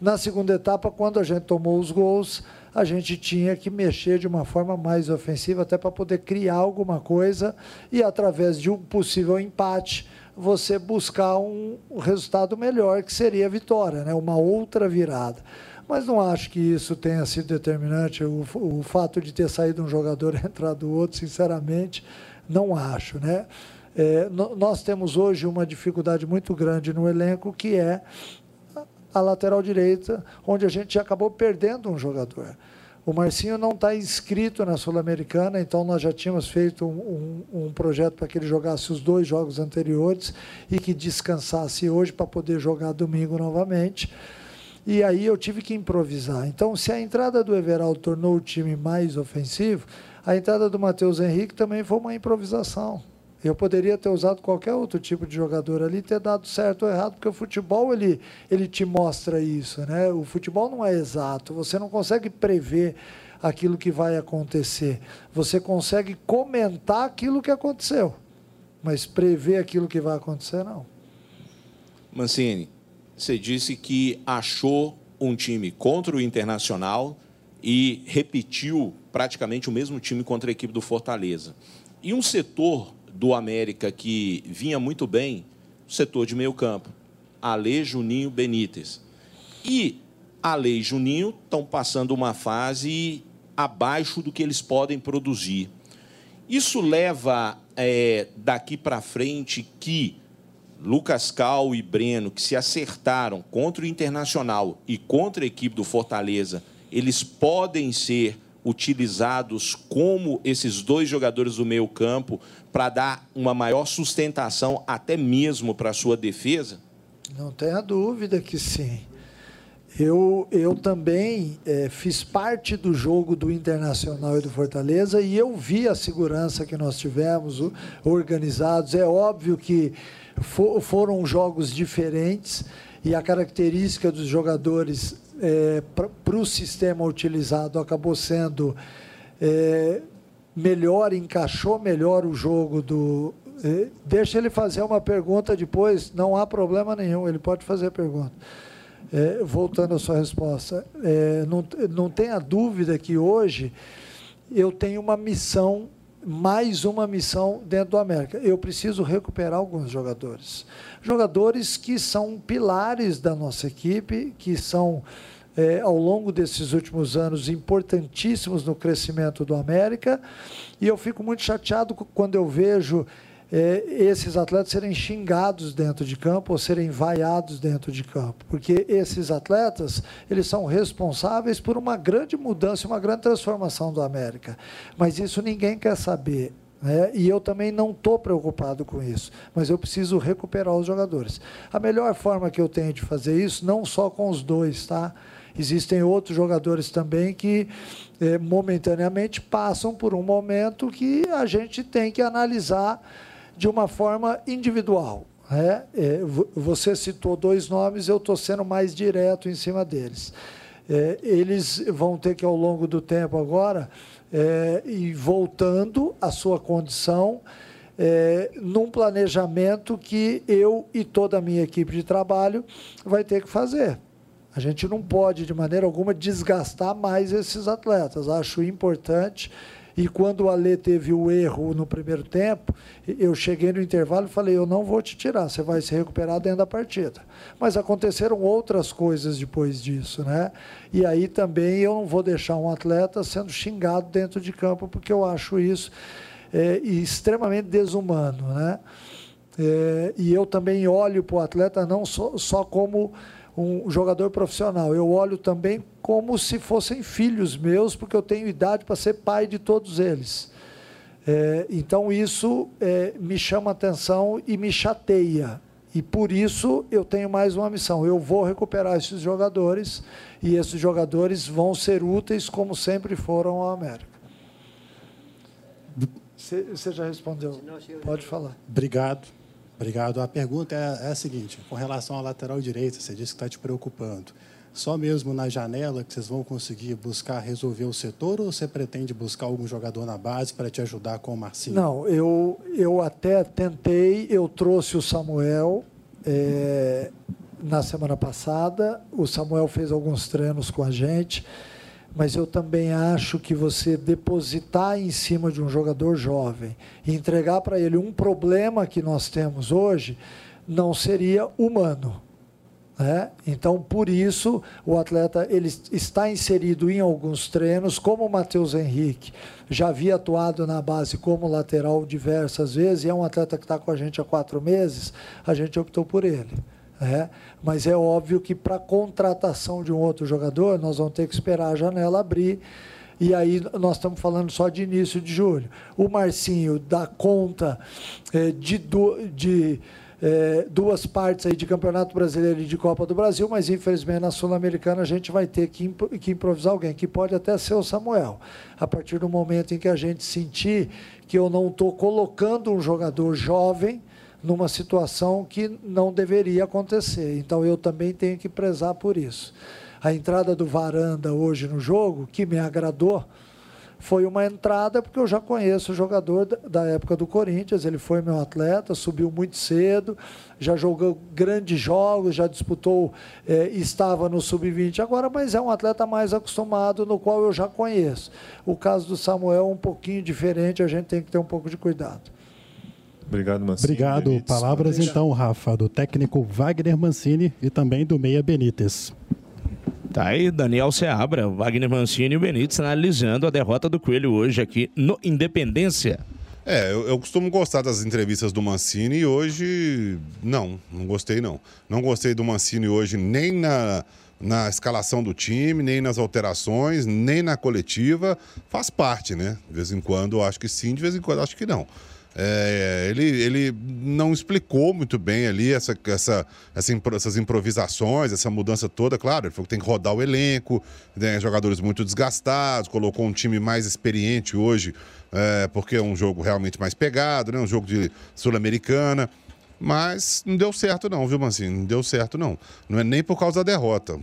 Na segunda etapa, quando a gente tomou os gols, a gente tinha que mexer de uma forma mais ofensiva, até para poder criar alguma coisa e, através de um possível empate, você buscar um resultado melhor, que seria a vitória, né? uma outra virada. Mas não acho que isso tenha sido determinante. O, o fato de ter saído um jogador e entrado outro, sinceramente, não acho. Né? É, nós temos hoje uma dificuldade muito grande no elenco, que é a lateral direita, onde a gente acabou perdendo um jogador. O Marcinho não está inscrito na Sul-Americana, então nós já tínhamos feito um, um, um projeto para que ele jogasse os dois jogos anteriores e que descansasse hoje para poder jogar domingo novamente. E aí eu tive que improvisar. Então, se a entrada do Everaldo tornou o time mais ofensivo, a entrada do Matheus Henrique também foi uma improvisação. Eu poderia ter usado qualquer outro tipo de jogador ali, ter dado certo ou errado, porque o futebol ele, ele te mostra isso, né? O futebol não é exato, você não consegue prever aquilo que vai acontecer. Você consegue comentar aquilo que aconteceu, mas prever aquilo que vai acontecer não. Mancini, você disse que achou um time contra o Internacional e repetiu praticamente o mesmo time contra a equipe do Fortaleza. E um setor do América que vinha muito bem, o setor de meio campo. Ale, Juninho, Benítez. E Ale e Juninho estão passando uma fase abaixo do que eles podem produzir. Isso leva é, daqui para frente que Lucas Cal e Breno, que se acertaram contra o Internacional e contra a equipe do Fortaleza, eles podem ser utilizados como esses dois jogadores do meio campo para dar uma maior sustentação até mesmo para a sua defesa? Não tenha dúvida que sim. Eu, eu também é, fiz parte do jogo do Internacional e do Fortaleza e eu vi a segurança que nós tivemos organizados. É óbvio que for, foram jogos diferentes e a característica dos jogadores é, para o sistema utilizado acabou sendo é, melhor, encaixou melhor o jogo do. É, deixa ele fazer uma pergunta depois, não há problema nenhum, ele pode fazer a pergunta. É, voltando à sua resposta, é, não, não tenha dúvida que hoje eu tenho uma missão, mais uma missão dentro do América. Eu preciso recuperar alguns jogadores. Jogadores que são pilares da nossa equipe, que são é, ao longo desses últimos anos importantíssimos no crescimento do América. E eu fico muito chateado quando eu vejo é, esses atletas serem xingados dentro de campo ou serem vaiados dentro de campo, porque esses atletas eles são responsáveis por uma grande mudança, uma grande transformação do América. Mas isso ninguém quer saber. Né? E eu também não estou preocupado com isso, mas eu preciso recuperar os jogadores. A melhor forma que eu tenho de fazer isso, não só com os dois, tá? Existem outros jogadores também que é, momentaneamente passam por um momento que a gente tem que analisar de uma forma individual. Né? É, você citou dois nomes, eu estou sendo mais direto em cima deles. É, eles vão ter que, ao longo do tempo agora, é, ir voltando à sua condição, é, num planejamento que eu e toda a minha equipe de trabalho vai ter que fazer. A gente não pode, de maneira alguma, desgastar mais esses atletas. Acho importante. E quando o Alê teve o erro no primeiro tempo, eu cheguei no intervalo e falei: Eu não vou te tirar, você vai se recuperar dentro da partida. Mas aconteceram outras coisas depois disso, né? E aí também eu não vou deixar um atleta sendo xingado dentro de campo, porque eu acho isso é, extremamente desumano, né? É, e eu também olho para o atleta não só, só como um jogador profissional. Eu olho também como se fossem filhos meus, porque eu tenho idade para ser pai de todos eles. É, então isso é, me chama atenção e me chateia. E por isso eu tenho mais uma missão. Eu vou recuperar esses jogadores e esses jogadores vão ser úteis como sempre foram ao América. Você já respondeu. Pode falar. Obrigado. Obrigado. A pergunta é, é a seguinte: com relação à lateral direita, você disse que está te preocupando. Só mesmo na janela que vocês vão conseguir buscar resolver o setor ou você pretende buscar algum jogador na base para te ajudar com o Marcinho? Não, eu, eu até tentei, eu trouxe o Samuel é, na semana passada. O Samuel fez alguns treinos com a gente mas eu também acho que você depositar em cima de um jogador jovem e entregar para ele um problema que nós temos hoje não seria humano. Né? Então, por isso, o atleta ele está inserido em alguns treinos, como o Matheus Henrique já havia atuado na base como lateral diversas vezes, e é um atleta que está com a gente há quatro meses, a gente optou por ele. Né? Mas é óbvio que para contratação de um outro jogador, nós vamos ter que esperar a janela abrir. E aí nós estamos falando só de início de julho. O Marcinho dá conta é, de, de é, duas partes aí de Campeonato Brasileiro e de Copa do Brasil, mas infelizmente na Sul-Americana a gente vai ter que, que improvisar alguém, que pode até ser o Samuel. A partir do momento em que a gente sentir que eu não estou colocando um jogador jovem numa situação que não deveria acontecer. Então eu também tenho que prezar por isso. A entrada do Varanda hoje no jogo, que me agradou, foi uma entrada porque eu já conheço o jogador da época do Corinthians, ele foi meu atleta, subiu muito cedo, já jogou grandes jogos, já disputou, eh, estava no sub-20 agora, mas é um atleta mais acostumado, no qual eu já conheço. O caso do Samuel é um pouquinho diferente, a gente tem que ter um pouco de cuidado. Obrigado, Mancini. Obrigado. Benítez. Palavras então, Rafa, do técnico Wagner Mancini e também do Meia Benítez. Tá aí Daniel Seabra, Wagner Mancini e o Benítez analisando a derrota do Coelho hoje aqui no Independência. É, eu, eu, costumo gostar das entrevistas do Mancini e hoje não, não gostei não. Não gostei do Mancini hoje nem na, na escalação do time, nem nas alterações, nem na coletiva. Faz parte, né? De vez em quando acho que sim, de vez em quando acho que não. É, ele, ele não explicou muito bem ali essa, essa, essa, essas improvisações, essa mudança toda. Claro, ele falou que tem que rodar o elenco, né, jogadores muito desgastados, colocou um time mais experiente hoje, é, porque é um jogo realmente mais pegado, né, um jogo de Sul-Americana. Mas não deu certo, não, viu, Mancini? Não deu certo, não. Não é nem por causa da derrota,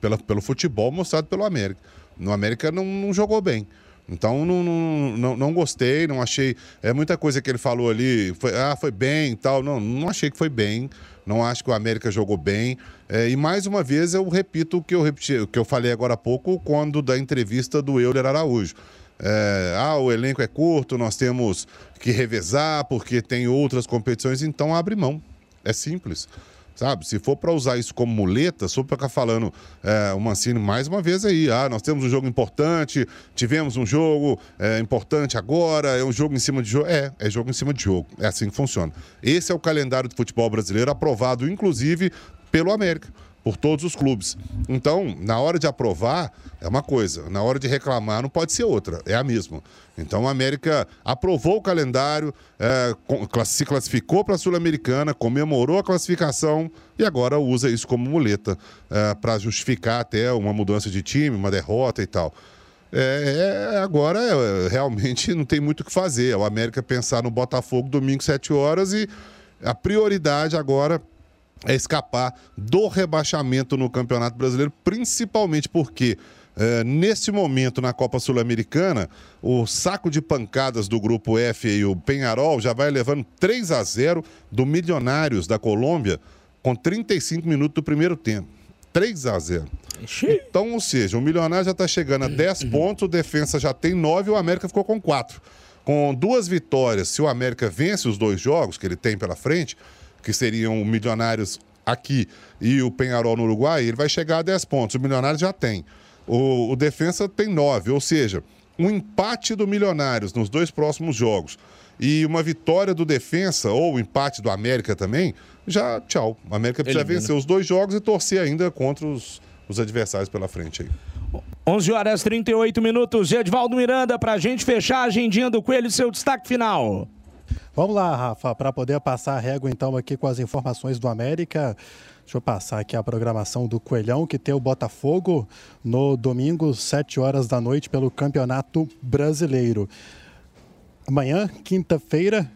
pelo, pelo futebol mostrado pelo América. No América não, não jogou bem. Então não, não, não, não, gostei, não achei. É muita coisa que ele falou ali, foi, ah, foi bem e tal. Não, não achei que foi bem. Não acho que o América jogou bem. É, e mais uma vez eu repito o que eu, repeti, o que eu falei agora há pouco, quando da entrevista do Euler Araújo. É, ah, o elenco é curto, nós temos que revezar porque tem outras competições, então abre mão. É simples. Sabe? Se for para usar isso como muleta, só para ficar falando é, o Mancini mais uma vez aí, ah, nós temos um jogo importante, tivemos um jogo é, importante agora, é um jogo em cima de jogo. É, é jogo em cima de jogo. É assim que funciona. Esse é o calendário do futebol brasileiro, aprovado inclusive pelo América por todos os clubes. Então, na hora de aprovar, é uma coisa, na hora de reclamar, não pode ser outra, é a mesma. Então, a América aprovou o calendário, é, se classificou para a Sul-Americana, comemorou a classificação e agora usa isso como muleta é, para justificar até uma mudança de time, uma derrota e tal. É, é, agora é, realmente não tem muito o que fazer. É o América pensar no Botafogo domingo, 7 horas, e a prioridade agora é escapar do rebaixamento no Campeonato Brasileiro, principalmente porque é, nesse momento na Copa Sul-Americana, o saco de pancadas do grupo F e o Penharol já vai levando 3 a 0 do Milionários da Colômbia com 35 minutos do primeiro tempo. 3 a 0. Então, ou seja, o Milionário já está chegando a 10 pontos, o Defensa já tem 9 e o América ficou com 4. Com duas vitórias, se o América vence os dois jogos que ele tem pela frente, que seriam o Milionários aqui e o Penharol no Uruguai, ele vai chegar a 10 pontos. O Milionários já tem. O, o Defensa tem 9, ou seja, um empate do Milionários nos dois próximos jogos e uma vitória do Defensa ou o empate do América também, já tchau. A América precisa Elimina. vencer os dois jogos e torcer ainda contra os, os adversários pela frente aí. 11 horas 38 minutos. Edvaldo Miranda, para a gente fechar a agendinha do Coelho, seu destaque final. Vamos lá, Rafa, para poder passar a régua então aqui com as informações do América. Deixa eu passar aqui a programação do Coelhão, que tem o Botafogo no domingo, 7 horas da noite, pelo Campeonato Brasileiro. amanhã, quinta-feira,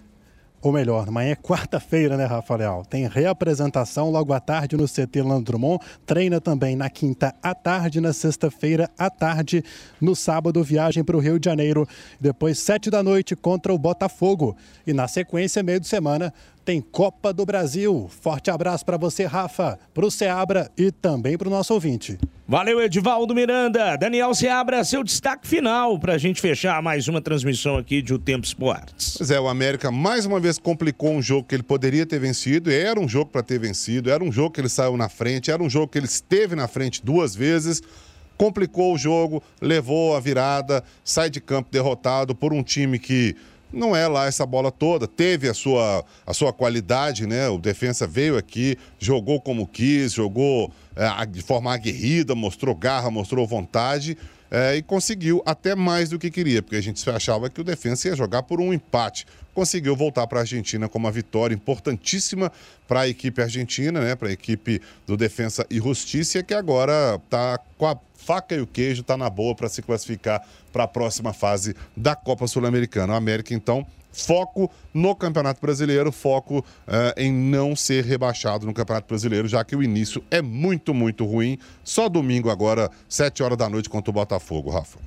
ou melhor, amanhã é quarta-feira, né, Rafael? Tem reapresentação logo à tarde no CT Lando Drummond. Treina também na quinta à tarde, na sexta-feira à tarde. No sábado, viagem para o Rio de Janeiro. Depois, sete da noite, contra o Botafogo. E na sequência, meio de semana, tem Copa do Brasil. Forte abraço para você, Rafa, para o Seabra e também para o nosso ouvinte. Valeu, Edivaldo Miranda. Daniel Seabra, seu destaque final para a gente fechar mais uma transmissão aqui de O Tempo Esportes. Pois é, o América mais uma vez complicou um jogo que ele poderia ter vencido. Era um jogo para ter vencido, era um jogo que ele saiu na frente, era um jogo que ele esteve na frente duas vezes. Complicou o jogo, levou a virada, sai de campo derrotado por um time que não é lá essa bola toda. Teve a sua, a sua qualidade, né? O defensa veio aqui, jogou como quis, jogou é, de forma aguerrida, mostrou garra, mostrou vontade. É, e conseguiu até mais do que queria, porque a gente achava que o defensa ia jogar por um empate. Conseguiu voltar para a Argentina com uma vitória importantíssima para a equipe argentina, né, para a equipe do Defensa e Justiça, que agora está faca e o queijo, está na boa para se classificar para a próxima fase da Copa Sul-Americana. América, então, foco no Campeonato Brasileiro, foco uh, em não ser rebaixado no Campeonato Brasileiro, já que o início é muito, muito ruim. Só domingo agora, 7 horas da noite contra o Botafogo, Rafa.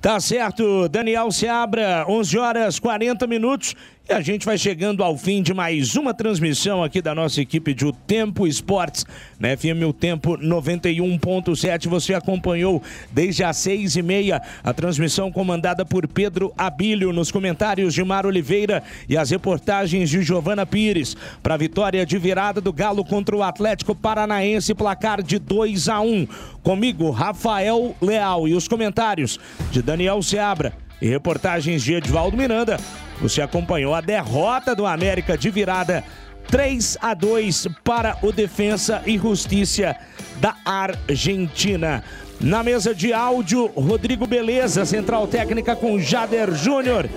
Tá certo, Daniel Seabra, 11 horas 40 minutos. E a gente vai chegando ao fim de mais uma transmissão aqui da nossa equipe de O Tempo Esportes, na FM O Tempo 91.7. Você acompanhou desde as seis e meia a transmissão comandada por Pedro Abílio, nos comentários de Mar Oliveira e as reportagens de Giovana Pires, para a vitória de virada do Galo contra o Atlético Paranaense, placar de 2 a 1. Comigo, Rafael Leal, e os comentários de Daniel Seabra e reportagens de Edvaldo Miranda. Você acompanhou a derrota do América de virada 3 a 2 para o Defensa e Justiça da Argentina. Na mesa de áudio, Rodrigo Beleza, central técnica com Jader Júnior.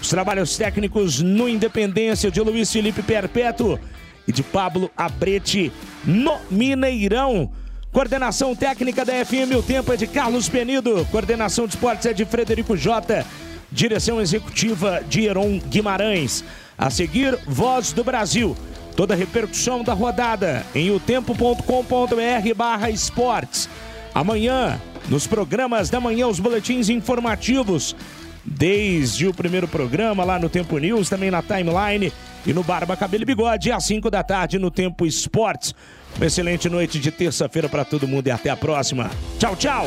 Os trabalhos técnicos no Independência de Luiz Felipe Perpétuo e de Pablo Abrete no Mineirão. Coordenação técnica da FM O Tempo é de Carlos Penido. Coordenação de esportes é de Frederico Jota. Direção executiva de Heron Guimarães. A seguir, Voz do Brasil. Toda a repercussão da rodada em otempo.com.br barra esportes. Amanhã, nos programas da manhã, os boletins informativos. Desde o primeiro programa lá no Tempo News, também na timeline e no Barba Cabelo e Bigode, às 5 da tarde no Tempo Esportes. Uma excelente noite de terça-feira para todo mundo e até a próxima. Tchau, tchau!